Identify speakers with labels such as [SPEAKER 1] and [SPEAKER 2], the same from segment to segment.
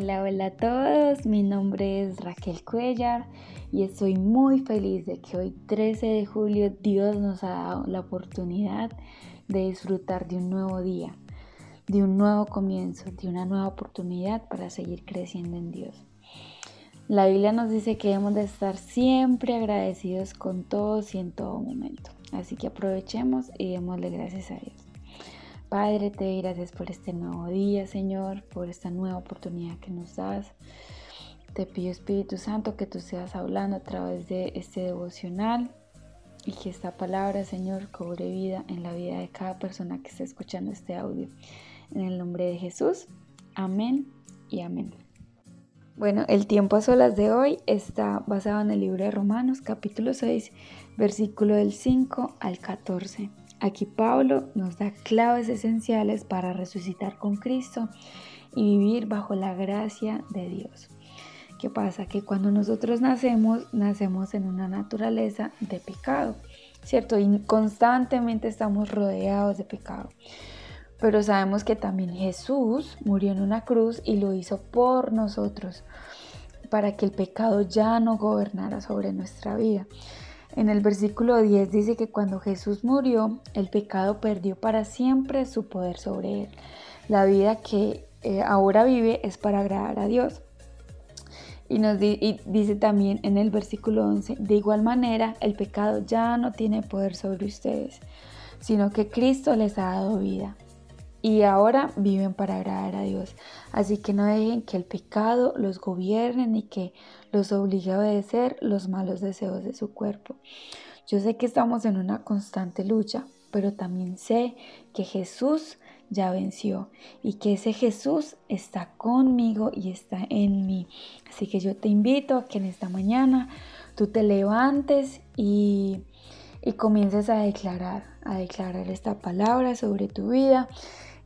[SPEAKER 1] Hola, hola a todos, mi nombre es Raquel Cuellar y estoy muy feliz de que hoy 13 de julio Dios nos ha dado la oportunidad de disfrutar de un nuevo día, de un nuevo comienzo, de una nueva oportunidad para seguir creciendo en Dios. La Biblia nos dice que debemos de estar siempre agradecidos con todos y en todo momento. Así que aprovechemos y démosle gracias a Dios. Padre, te doy gracias por este nuevo día, Señor, por esta nueva oportunidad que nos das. Te pido, Espíritu Santo, que tú seas hablando a través de este devocional y que esta palabra, Señor, cobre vida en la vida de cada persona que esté escuchando este audio. En el nombre de Jesús, amén y amén. Bueno, el tiempo a solas de hoy está basado en el libro de Romanos, capítulo 6, versículo del 5 al 14. Aquí Pablo nos da claves esenciales para resucitar con Cristo y vivir bajo la gracia de Dios. ¿Qué pasa? Que cuando nosotros nacemos, nacemos en una naturaleza de pecado, ¿cierto? Y constantemente estamos rodeados de pecado. Pero sabemos que también Jesús murió en una cruz y lo hizo por nosotros, para que el pecado ya no gobernara sobre nuestra vida. En el versículo 10 dice que cuando Jesús murió, el pecado perdió para siempre su poder sobre él. La vida que eh, ahora vive es para agradar a Dios. Y nos dice también en el versículo 11, de igual manera el pecado ya no tiene poder sobre ustedes, sino que Cristo les ha dado vida y ahora viven para agradar a Dios. Así que no dejen que el pecado los gobierne ni que los obligue a obedecer los malos deseos de su cuerpo. Yo sé que estamos en una constante lucha, pero también sé que Jesús ya venció y que ese Jesús está conmigo y está en mí. Así que yo te invito a que en esta mañana tú te levantes y, y comiences a declarar, a declarar esta palabra sobre tu vida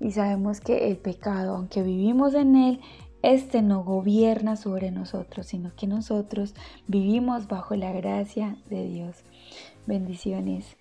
[SPEAKER 1] y sabemos que el pecado, aunque vivimos en él, este no gobierna sobre nosotros, sino que nosotros vivimos bajo la gracia de Dios. Bendiciones.